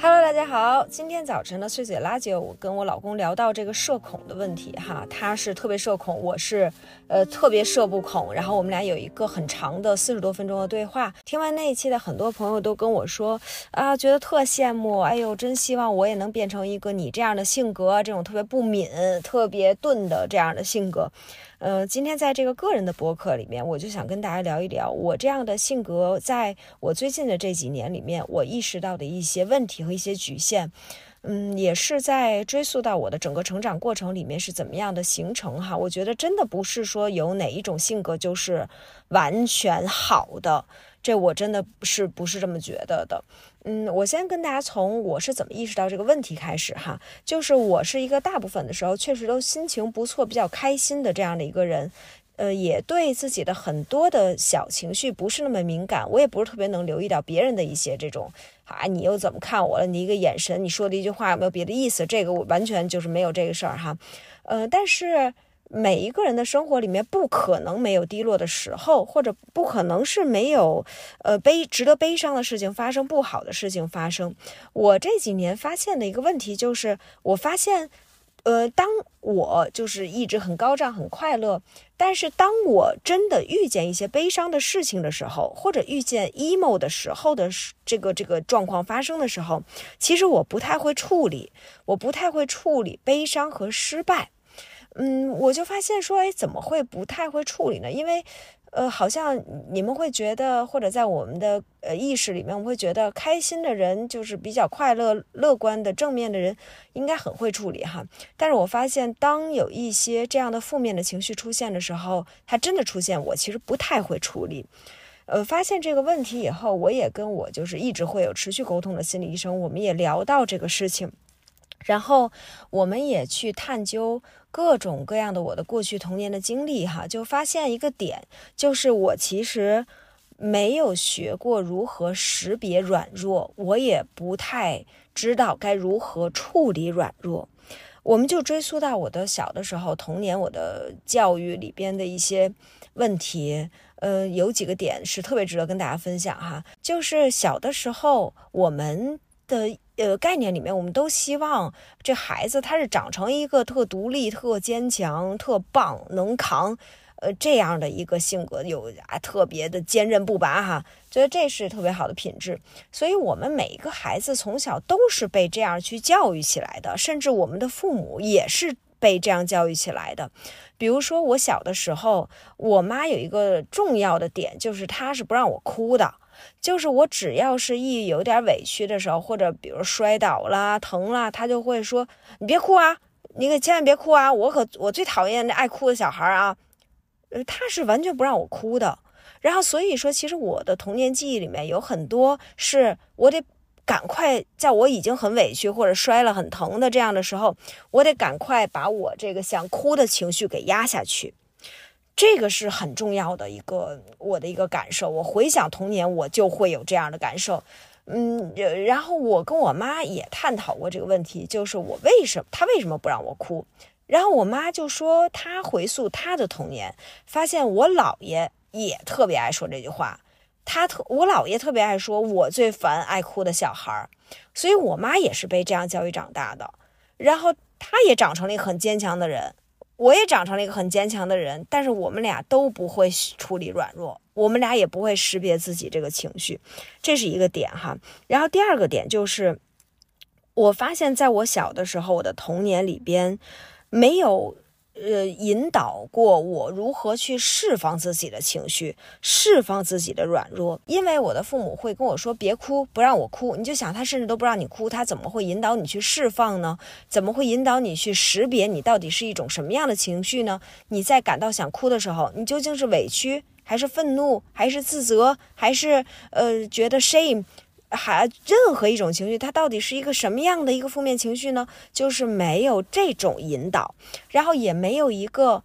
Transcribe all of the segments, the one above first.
However, 大家好。今天早晨呢，碎嘴拉姐，我跟我老公聊到这个社恐的问题哈，他是特别社恐，我是呃特别社不恐。然后我们俩有一个很长的四十多分钟的对话。听完那一期的很多朋友都跟我说啊，觉得特羡慕，哎呦，真希望我也能变成一个你这样的性格，这种特别不敏、特别钝的这样的性格。呃，今天在这个个人的博客里面，我就想跟大家聊一聊我这样的性格，在我最近的这几年里面，我意识到的一些问题和一些局限。嗯，也是在追溯到我的整个成长过程里面是怎么样的形成哈。我觉得真的不是说有哪一种性格就是完全好的，这我真的是不是这么觉得的。嗯，我先跟大家从我是怎么意识到这个问题开始哈，就是我是一个大部分的时候确实都心情不错、比较开心的这样的一个人，呃，也对自己的很多的小情绪不是那么敏感，我也不是特别能留意到别人的一些这种啊，你又怎么看我了？你一个眼神，你说的一句话有没有别的意思？这个我完全就是没有这个事儿哈，呃，但是。每一个人的生活里面不可能没有低落的时候，或者不可能是没有呃悲值得悲伤的事情发生，不好的事情发生。我这几年发现的一个问题就是，我发现，呃，当我就是一直很高涨、很快乐，但是当我真的遇见一些悲伤的事情的时候，或者遇见 emo 的时候的这个这个状况发生的时候，其实我不太会处理，我不太会处理悲伤和失败。嗯，我就发现说，哎，怎么会不太会处理呢？因为，呃，好像你们会觉得，或者在我们的呃意识里面，我们会觉得，开心的人就是比较快乐、乐观的、正面的人，应该很会处理哈。但是我发现，当有一些这样的负面的情绪出现的时候，它真的出现，我其实不太会处理。呃，发现这个问题以后，我也跟我就是一直会有持续沟通的心理医生，我们也聊到这个事情。然后我们也去探究各种各样的我的过去童年的经历，哈，就发现一个点，就是我其实没有学过如何识别软弱，我也不太知道该如何处理软弱。我们就追溯到我的小的时候，童年我的教育里边的一些问题，呃，有几个点是特别值得跟大家分享哈，就是小的时候我们。的呃概念里面，我们都希望这孩子他是长成一个特独立、特坚强、特棒、能扛，呃这样的一个性格，有啊特别的坚韧不拔哈，觉得这是特别好的品质。所以，我们每一个孩子从小都是被这样去教育起来的，甚至我们的父母也是被这样教育起来的。比如说，我小的时候，我妈有一个重要的点，就是她是不让我哭的。就是我只要是一有点委屈的时候，或者比如摔倒了、疼了，他就会说：“你别哭啊，你可千万别哭啊！我可我最讨厌那爱哭的小孩啊。”呃，他是完全不让我哭的。然后所以说，其实我的童年记忆里面有很多是我得赶快在我已经很委屈或者摔了很疼的这样的时候，我得赶快把我这个想哭的情绪给压下去。这个是很重要的一个我的一个感受。我回想童年，我就会有这样的感受。嗯，然后我跟我妈也探讨过这个问题，就是我为什么她为什么不让我哭？然后我妈就说，她回溯她的童年，发现我姥爷也特别爱说这句话。他特我姥爷特别爱说，我最烦爱哭的小孩儿。所以我妈也是被这样教育长大的。然后她也长成了一个很坚强的人。我也长成了一个很坚强的人，但是我们俩都不会处理软弱，我们俩也不会识别自己这个情绪，这是一个点哈。然后第二个点就是，我发现在我小的时候，我的童年里边没有。呃，引导过我如何去释放自己的情绪，释放自己的软弱。因为我的父母会跟我说：“别哭，不让我哭。”你就想，他甚至都不让你哭，他怎么会引导你去释放呢？怎么会引导你去识别你到底是一种什么样的情绪呢？你在感到想哭的时候，你究竟是委屈，还是愤怒，还是自责，还是呃觉得 shame？还任何一种情绪，它到底是一个什么样的一个负面情绪呢？就是没有这种引导，然后也没有一个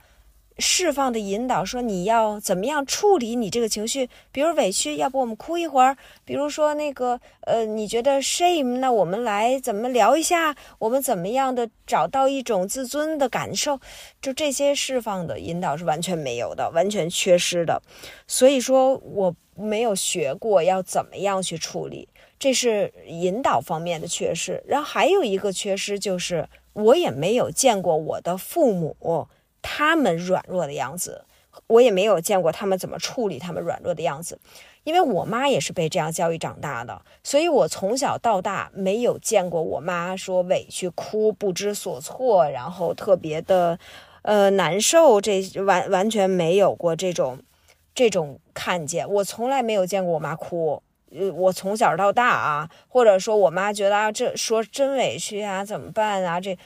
释放的引导，说你要怎么样处理你这个情绪。比如委屈，要不我们哭一会儿；比如说那个呃，你觉得 shame，那我们来怎么聊一下？我们怎么样的找到一种自尊的感受？就这些释放的引导是完全没有的，完全缺失的。所以说我没有学过要怎么样去处理。这是引导方面的缺失。然后还有一个缺失就是，我也没有见过我的父母他们软弱的样子，我也没有见过他们怎么处理他们软弱的样子。因为我妈也是被这样教育长大的，所以我从小到大没有见过我妈说委屈哭、不知所措，然后特别的，呃难受，这完完全没有过这种，这种看见。我从来没有见过我妈哭，呃，我从小到大啊，或者说我妈觉得啊，这说真委屈啊，怎么办啊，这。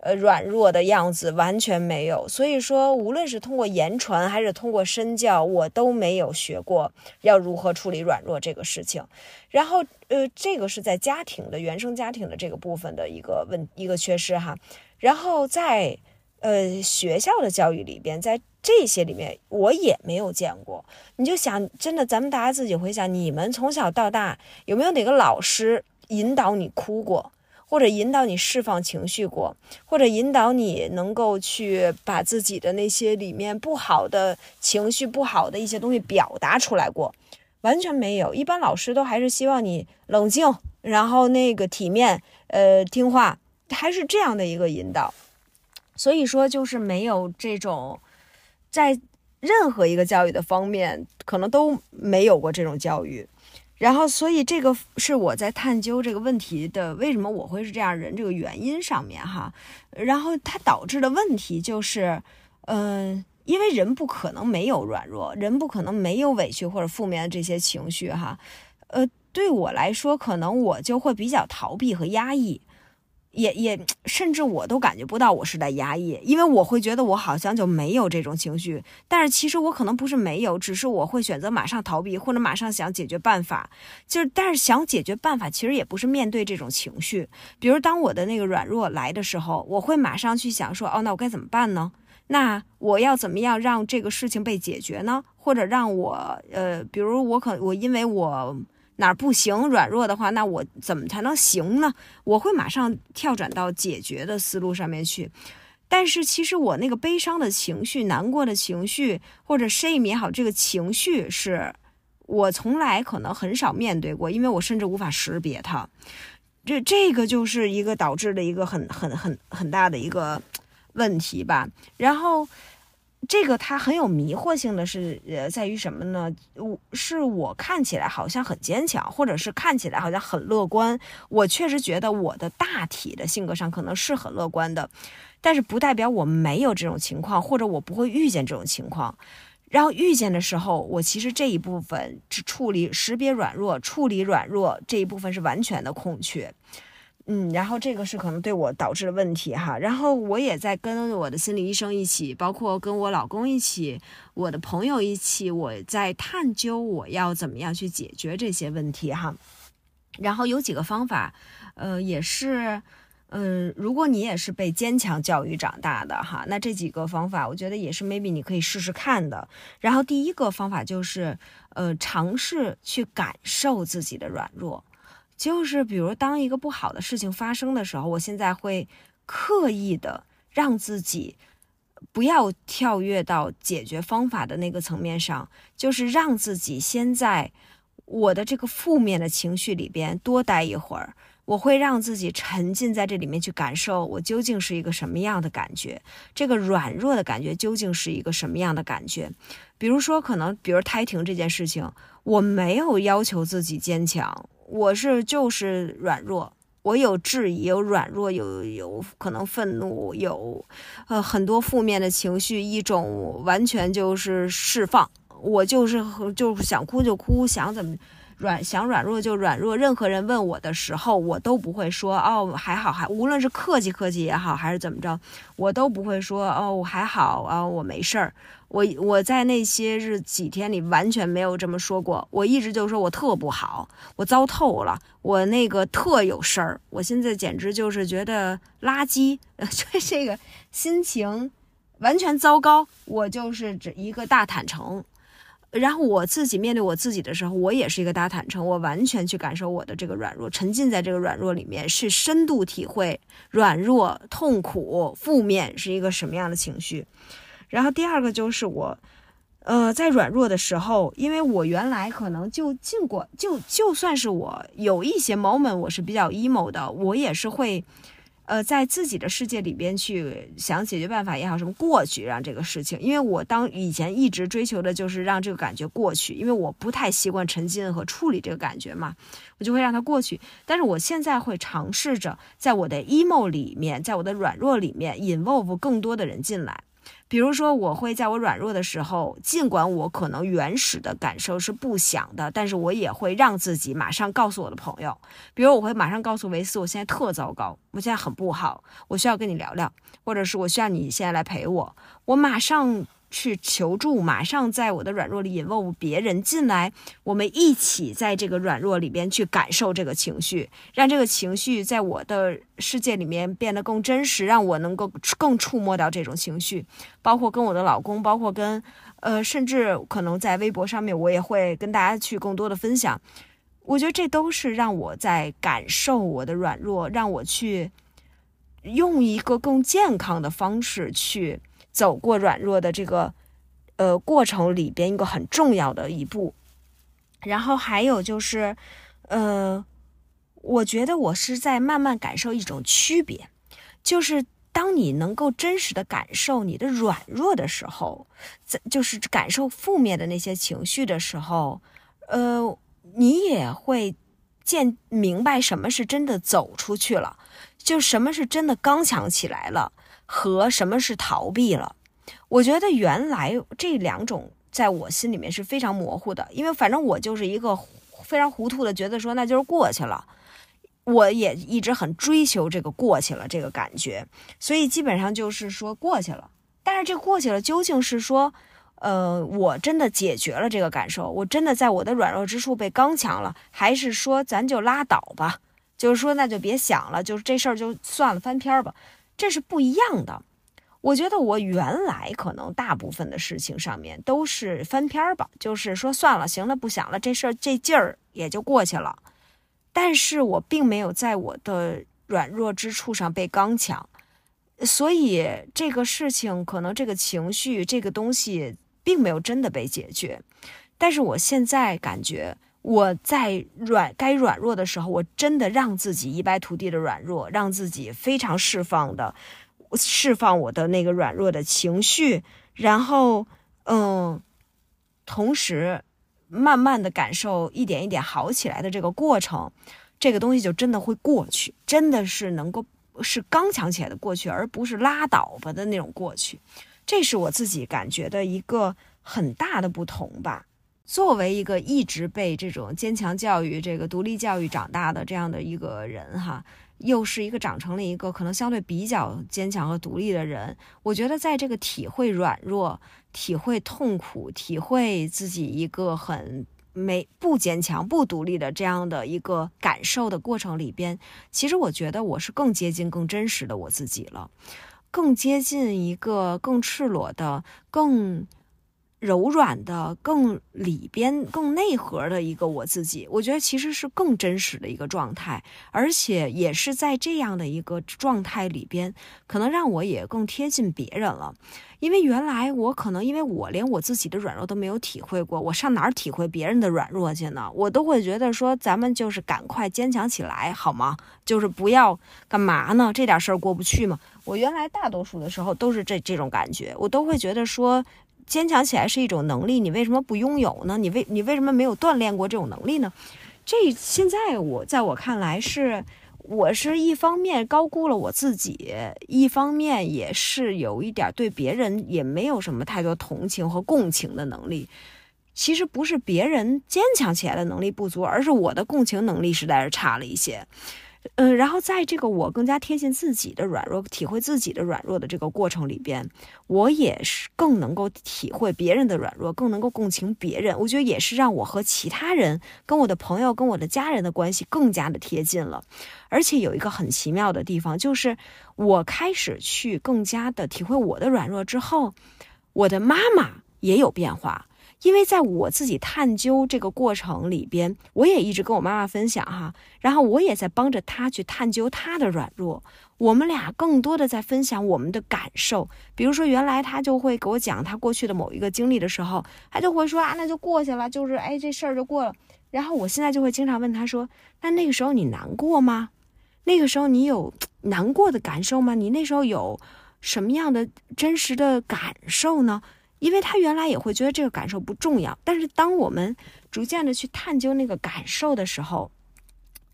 呃，软弱的样子完全没有，所以说，无论是通过言传还是通过身教，我都没有学过要如何处理软弱这个事情。然后，呃，这个是在家庭的原生家庭的这个部分的一个问一个缺失哈。然后在呃学校的教育里边，在这些里面我也没有见过。你就想，真的，咱们大家自己回想，你们从小到大有没有哪个老师引导你哭过？或者引导你释放情绪过，或者引导你能够去把自己的那些里面不好的情绪、不好的一些东西表达出来过，完全没有。一般老师都还是希望你冷静，然后那个体面，呃，听话，还是这样的一个引导。所以说，就是没有这种，在任何一个教育的方面，可能都没有过这种教育。然后，所以这个是我在探究这个问题的为什么我会是这样人这个原因上面哈。然后它导致的问题就是，嗯，因为人不可能没有软弱，人不可能没有委屈或者负面的这些情绪哈。呃，对我来说，可能我就会比较逃避和压抑。也也，甚至我都感觉不到我是在压抑，因为我会觉得我好像就没有这种情绪。但是其实我可能不是没有，只是我会选择马上逃避，或者马上想解决办法。就是，但是想解决办法，其实也不是面对这种情绪。比如当我的那个软弱来的时候，我会马上去想说，哦，那我该怎么办呢？那我要怎么样让这个事情被解决呢？或者让我，呃，比如我可我因为我。哪儿不行，软弱的话，那我怎么才能行呢？我会马上跳转到解决的思路上面去。但是其实我那个悲伤的情绪、难过的情绪，或者 shame 也好，这个情绪是我从来可能很少面对过，因为我甚至无法识别它。这这个就是一个导致的一个很很很很大的一个问题吧。然后。这个它很有迷惑性的是，呃，在于什么呢？我是我看起来好像很坚强，或者是看起来好像很乐观。我确实觉得我的大体的性格上可能是很乐观的，但是不代表我没有这种情况，或者我不会遇见这种情况。然后遇见的时候，我其实这一部分是处理识别软弱、处理软弱这一部分是完全的空缺。嗯，然后这个是可能对我导致的问题哈，然后我也在跟我的心理医生一起，包括跟我老公一起，我的朋友一起，我在探究我要怎么样去解决这些问题哈。然后有几个方法，呃，也是，嗯，如果你也是被坚强教育长大的哈，那这几个方法我觉得也是 maybe 你可以试试看的。然后第一个方法就是，呃，尝试去感受自己的软弱。就是比如，当一个不好的事情发生的时候，我现在会刻意的让自己不要跳跃到解决方法的那个层面上，就是让自己先在我的这个负面的情绪里边多待一会儿。我会让自己沉浸在这里面去感受，我究竟是一个什么样的感觉，这个软弱的感觉究竟是一个什么样的感觉。比如说，可能比如胎停这件事情，我没有要求自己坚强。我是就是软弱，我有质疑，有软弱，有有可能愤怒，有呃很多负面的情绪，一种完全就是释放，我就是就是想哭就哭，想怎么。软想软弱就软弱，任何人问我的时候，我都不会说哦还好还，无论是客气客气也好，还是怎么着，我都不会说哦我还好啊我没事儿。我我在那些日几天里完全没有这么说过，我一直就说我特不好，我糟透了，我那个特有事儿，我现在简直就是觉得垃圾，就这个心情完全糟糕，我就是指一个大坦诚。然后我自己面对我自己的时候，我也是一个大坦诚，我完全去感受我的这个软弱，沉浸在这个软弱里面，是深度体会软弱、痛苦、负面是一个什么样的情绪。然后第二个就是我，呃，在软弱的时候，因为我原来可能就尽管就就算是我有一些 moment 我是比较 emo 的，我也是会。呃，在自己的世界里边去想解决办法也好，什么过去让这个事情，因为我当以前一直追求的就是让这个感觉过去，因为我不太习惯沉浸和处理这个感觉嘛，我就会让它过去。但是我现在会尝试着在我的 emo 里面，在我的软弱里面 involve 更多的人进来。比如说，我会在我软弱的时候，尽管我可能原始的感受是不想的，但是我也会让自己马上告诉我的朋友。比如，我会马上告诉维斯，我现在特糟糕，我现在很不好，我需要跟你聊聊，或者是我需要你现在来陪我，我马上。去求助，马上在我的软弱里引诱别人进来，我们一起在这个软弱里边去感受这个情绪，让这个情绪在我的世界里面变得更真实，让我能够更触摸到这种情绪，包括跟我的老公，包括跟呃，甚至可能在微博上面，我也会跟大家去更多的分享。我觉得这都是让我在感受我的软弱，让我去用一个更健康的方式去。走过软弱的这个呃过程里边一个很重要的一步，然后还有就是，呃，我觉得我是在慢慢感受一种区别，就是当你能够真实的感受你的软弱的时候，在就是感受负面的那些情绪的时候，呃，你也会见明白什么是真的走出去了，就什么是真的刚强起来了。和什么是逃避了？我觉得原来这两种在我心里面是非常模糊的，因为反正我就是一个非常糊涂的，觉得说那就是过去了。我也一直很追求这个过去了这个感觉，所以基本上就是说过去了。但是这过去了究竟是说，呃，我真的解决了这个感受，我真的在我的软弱之处被刚强了，还是说咱就拉倒吧？就是说那就别想了，就是这事儿就算了，翻篇儿吧。这是不一样的。我觉得我原来可能大部分的事情上面都是翻篇儿吧，就是说算了，行了，不想了，这事儿这劲儿也就过去了。但是我并没有在我的软弱之处上被刚强，所以这个事情可能这个情绪这个东西并没有真的被解决。但是我现在感觉。我在软该软弱的时候，我真的让自己一败涂地的软弱，让自己非常释放的释放我的那个软弱的情绪，然后嗯，同时慢慢的感受一点一点好起来的这个过程，这个东西就真的会过去，真的是能够是刚强起来的过去，而不是拉倒吧的那种过去，这是我自己感觉的一个很大的不同吧。作为一个一直被这种坚强教育、这个独立教育长大的这样的一个人，哈，又是一个长成了一个可能相对比较坚强和独立的人，我觉得在这个体会软弱、体会痛苦、体会自己一个很没不坚强、不独立的这样的一个感受的过程里边，其实我觉得我是更接近、更真实的我自己了，更接近一个更赤裸的、更。柔软的、更里边、更内核的一个我自己，我觉得其实是更真实的一个状态，而且也是在这样的一个状态里边，可能让我也更贴近别人了。因为原来我可能因为我连我自己的软弱都没有体会过，我上哪儿体会别人的软弱去呢？我都会觉得说，咱们就是赶快坚强起来，好吗？就是不要干嘛呢？这点事儿过不去吗？我原来大多数的时候都是这这种感觉，我都会觉得说。坚强起来是一种能力，你为什么不拥有呢？你为你为什么没有锻炼过这种能力呢？这现在我在我看来是，我是一方面高估了我自己，一方面也是有一点对别人也没有什么太多同情和共情的能力。其实不是别人坚强起来的能力不足，而是我的共情能力实在是差了一些。嗯，然后在这个我更加贴近自己的软弱，体会自己的软弱的这个过程里边，我也是更能够体会别人的软弱，更能够共情别人。我觉得也是让我和其他人、跟我的朋友、跟我的家人的关系更加的贴近了。而且有一个很奇妙的地方，就是我开始去更加的体会我的软弱之后，我的妈妈也有变化。因为在我自己探究这个过程里边，我也一直跟我妈妈分享哈，然后我也在帮着她去探究她的软弱。我们俩更多的在分享我们的感受，比如说原来她就会给我讲她过去的某一个经历的时候，她就会说啊，那就过去了，就是哎这事儿就过了。然后我现在就会经常问她说，那那个时候你难过吗？那个时候你有难过的感受吗？你那时候有什么样的真实的感受呢？因为他原来也会觉得这个感受不重要，但是当我们逐渐的去探究那个感受的时候，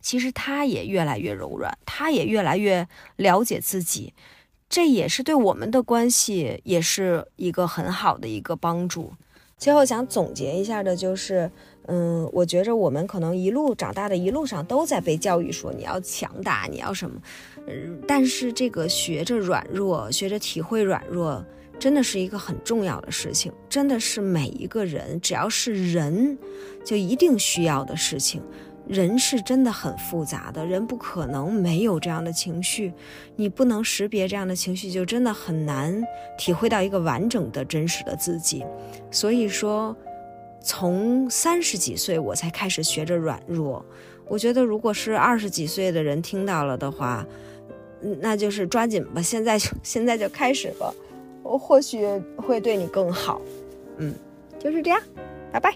其实他也越来越柔软，他也越来越了解自己，这也是对我们的关系也是一个很好的一个帮助。最后想总结一下的就是，嗯，我觉着我们可能一路长大的一路上都在被教育说你要强大，你要什么，嗯，但是这个学着软弱，学着体会软弱。真的是一个很重要的事情，真的是每一个人只要是人，就一定需要的事情。人是真的很复杂的，人不可能没有这样的情绪，你不能识别这样的情绪，就真的很难体会到一个完整的真实的自己。所以说，从三十几岁我才开始学着软弱，我觉得如果是二十几岁的人听到了的话，那就是抓紧吧，现在就现在就开始吧。我或许会对你更好，嗯，就是这样，拜拜。